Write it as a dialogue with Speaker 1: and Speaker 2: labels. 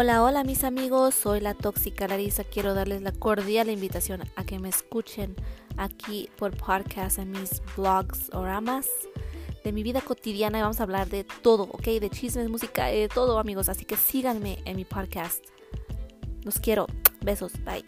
Speaker 1: Hola, hola mis amigos, soy la tóxica Larisa. Quiero darles la cordial invitación a que me escuchen aquí por podcast en mis blogs o ramas de mi vida cotidiana y vamos a hablar de todo, ¿ok? De chismes, música, eh, de todo amigos. Así que síganme en mi podcast. Los quiero. Besos. Bye.